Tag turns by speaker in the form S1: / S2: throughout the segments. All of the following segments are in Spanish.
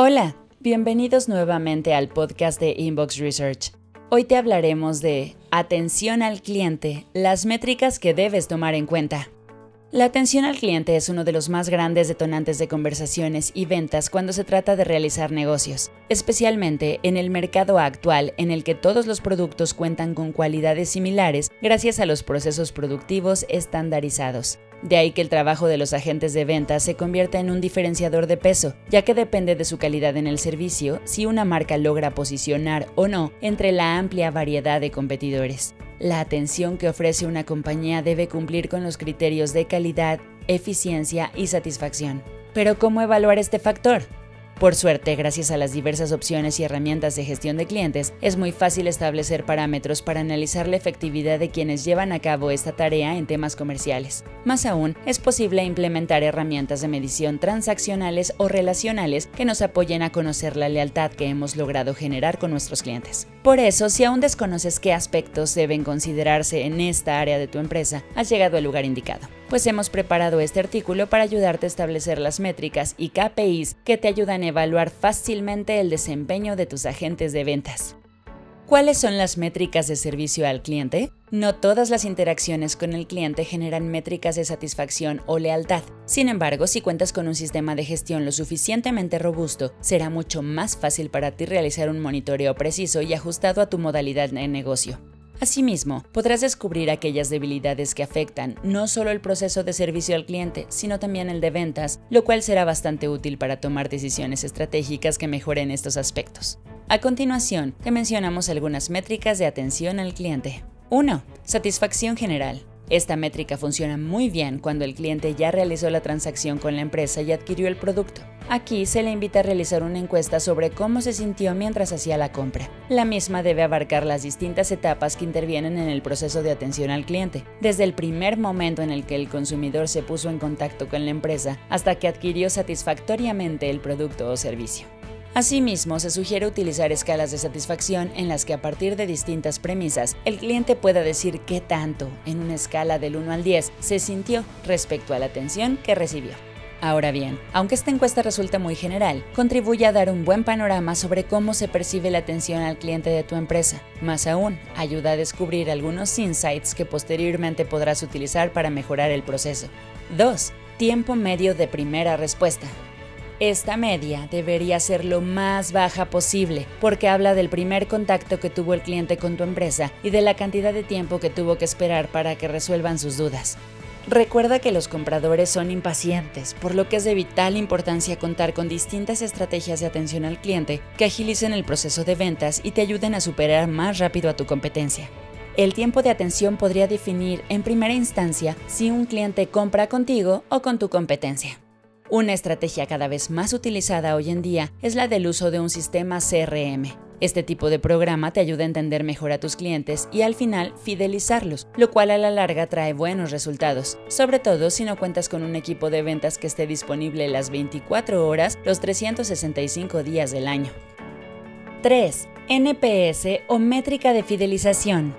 S1: Hola, bienvenidos nuevamente al podcast de Inbox Research. Hoy te hablaremos de atención al cliente, las métricas que debes tomar en cuenta. La atención al cliente es uno de los más grandes detonantes de conversaciones y ventas cuando se trata de realizar negocios, especialmente en el mercado actual en el que todos los productos cuentan con cualidades similares gracias a los procesos productivos estandarizados. De ahí que el trabajo de los agentes de venta se convierta en un diferenciador de peso, ya que depende de su calidad en el servicio si una marca logra posicionar o no entre la amplia variedad de competidores. La atención que ofrece una compañía debe cumplir con los criterios de calidad, eficiencia y satisfacción. Pero ¿cómo evaluar este factor? Por suerte, gracias a las diversas opciones y herramientas de gestión de clientes, es muy fácil establecer parámetros para analizar la efectividad de quienes llevan a cabo esta tarea en temas comerciales. Más aún, es posible implementar herramientas de medición transaccionales o relacionales que nos apoyen a conocer la lealtad que hemos logrado generar con nuestros clientes. Por eso, si aún desconoces qué aspectos deben considerarse en esta área de tu empresa, has llegado al lugar indicado pues hemos preparado este artículo para ayudarte a establecer las métricas y KPIs que te ayudan a evaluar fácilmente el desempeño de tus agentes de ventas. ¿Cuáles son las métricas de servicio al cliente? No todas las interacciones con el cliente generan métricas de satisfacción o lealtad. Sin embargo, si cuentas con un sistema de gestión lo suficientemente robusto, será mucho más fácil para ti realizar un monitoreo preciso y ajustado a tu modalidad de negocio. Asimismo, podrás descubrir aquellas debilidades que afectan no solo el proceso de servicio al cliente, sino también el de ventas, lo cual será bastante útil para tomar decisiones estratégicas que mejoren estos aspectos. A continuación, te mencionamos algunas métricas de atención al cliente. 1. Satisfacción general. Esta métrica funciona muy bien cuando el cliente ya realizó la transacción con la empresa y adquirió el producto. Aquí se le invita a realizar una encuesta sobre cómo se sintió mientras hacía la compra. La misma debe abarcar las distintas etapas que intervienen en el proceso de atención al cliente, desde el primer momento en el que el consumidor se puso en contacto con la empresa hasta que adquirió satisfactoriamente el producto o servicio. Asimismo, se sugiere utilizar escalas de satisfacción en las que a partir de distintas premisas el cliente pueda decir qué tanto, en una escala del 1 al 10, se sintió respecto a la atención que recibió. Ahora bien, aunque esta encuesta resulta muy general, contribuye a dar un buen panorama sobre cómo se percibe la atención al cliente de tu empresa. Más aún, ayuda a descubrir algunos insights que posteriormente podrás utilizar para mejorar el proceso. 2. Tiempo medio de primera respuesta. Esta media debería ser lo más baja posible porque habla del primer contacto que tuvo el cliente con tu empresa y de la cantidad de tiempo que tuvo que esperar para que resuelvan sus dudas. Recuerda que los compradores son impacientes, por lo que es de vital importancia contar con distintas estrategias de atención al cliente que agilicen el proceso de ventas y te ayuden a superar más rápido a tu competencia. El tiempo de atención podría definir en primera instancia si un cliente compra contigo o con tu competencia. Una estrategia cada vez más utilizada hoy en día es la del uso de un sistema CRM. Este tipo de programa te ayuda a entender mejor a tus clientes y al final fidelizarlos, lo cual a la larga trae buenos resultados, sobre todo si no cuentas con un equipo de ventas que esté disponible las 24 horas los 365 días del año. 3. NPS o métrica de fidelización.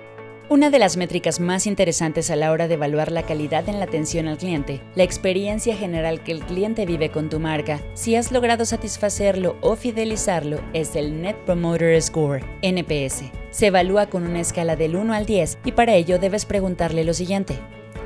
S1: Una de las métricas más interesantes a la hora de evaluar la calidad en la atención al cliente, la experiencia general que el cliente vive con tu marca, si has logrado satisfacerlo o fidelizarlo, es el Net Promoter Score, NPS. Se evalúa con una escala del 1 al 10 y para ello debes preguntarle lo siguiente.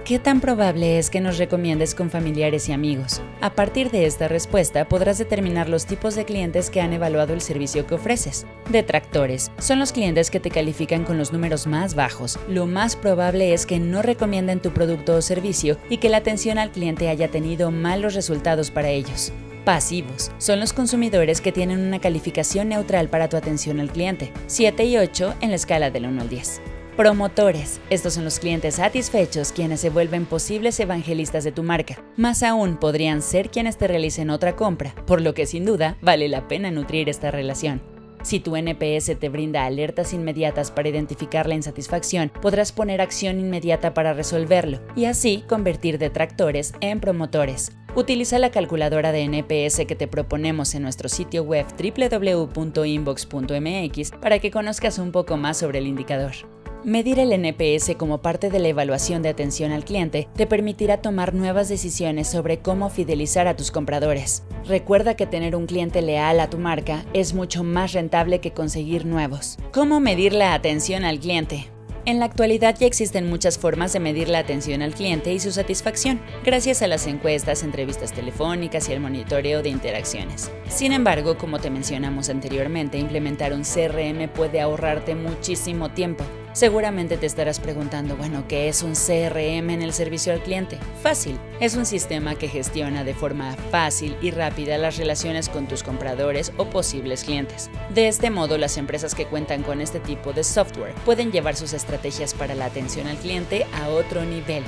S1: ¿Qué tan probable es que nos recomiendes con familiares y amigos? A partir de esta respuesta podrás determinar los tipos de clientes que han evaluado el servicio que ofreces. Detractores son los clientes que te califican con los números más bajos. Lo más probable es que no recomienden tu producto o servicio y que la atención al cliente haya tenido malos resultados para ellos. Pasivos son los consumidores que tienen una calificación neutral para tu atención al cliente, 7 y 8 en la escala del 1 al 10. Promotores. Estos son los clientes satisfechos quienes se vuelven posibles evangelistas de tu marca. Más aún podrían ser quienes te realicen otra compra, por lo que sin duda vale la pena nutrir esta relación. Si tu NPS te brinda alertas inmediatas para identificar la insatisfacción, podrás poner acción inmediata para resolverlo y así convertir detractores en promotores. Utiliza la calculadora de NPS que te proponemos en nuestro sitio web www.inbox.mx para que conozcas un poco más sobre el indicador. Medir el NPS como parte de la evaluación de atención al cliente te permitirá tomar nuevas decisiones sobre cómo fidelizar a tus compradores. Recuerda que tener un cliente leal a tu marca es mucho más rentable que conseguir nuevos. ¿Cómo medir la atención al cliente? En la actualidad ya existen muchas formas de medir la atención al cliente y su satisfacción, gracias a las encuestas, entrevistas telefónicas y el monitoreo de interacciones. Sin embargo, como te mencionamos anteriormente, implementar un CRM puede ahorrarte muchísimo tiempo. Seguramente te estarás preguntando, bueno, ¿qué es un CRM en el servicio al cliente? Fácil, es un sistema que gestiona de forma fácil y rápida las relaciones con tus compradores o posibles clientes. De este modo, las empresas que cuentan con este tipo de software pueden llevar sus estrategias para la atención al cliente a otro nivel.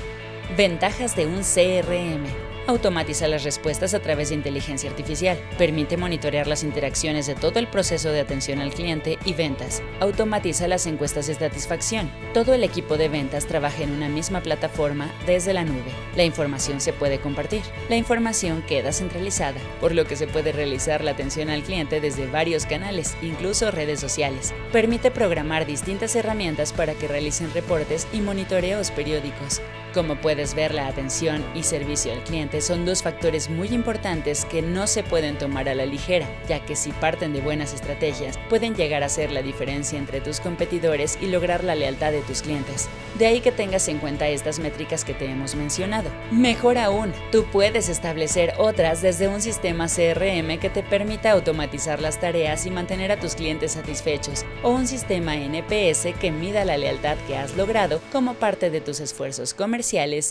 S1: Ventajas de un CRM. Automatiza las respuestas a través de inteligencia artificial. Permite monitorear las interacciones de todo el proceso de atención al cliente y ventas. Automatiza las encuestas de satisfacción. Todo el equipo de ventas trabaja en una misma plataforma desde la nube. La información se puede compartir. La información queda centralizada, por lo que se puede realizar la atención al cliente desde varios canales, incluso redes sociales. Permite programar distintas herramientas para que realicen reportes y monitoreos periódicos. Como puedes ver, la atención y servicio al cliente son dos factores muy importantes que no se pueden tomar a la ligera, ya que si parten de buenas estrategias, pueden llegar a ser la diferencia entre tus competidores y lograr la lealtad de tus clientes. De ahí que tengas en cuenta estas métricas que te hemos mencionado. Mejor aún, tú puedes establecer otras desde un sistema CRM que te permita automatizar las tareas y mantener a tus clientes satisfechos, o un sistema NPS que mida la lealtad que has logrado como parte de tus esfuerzos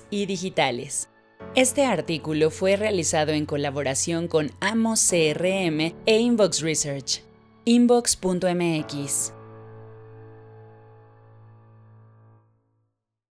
S1: y digitales. Este artículo fue realizado en colaboración con Amos CRM e Inbox Research. Inbox.mx